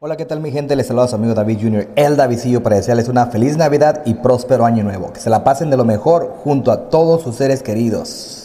Hola, ¿qué tal mi gente? Les saluda a su amigo David Jr., el Davidcillo, para desearles una feliz Navidad y próspero año nuevo. Que se la pasen de lo mejor junto a todos sus seres queridos.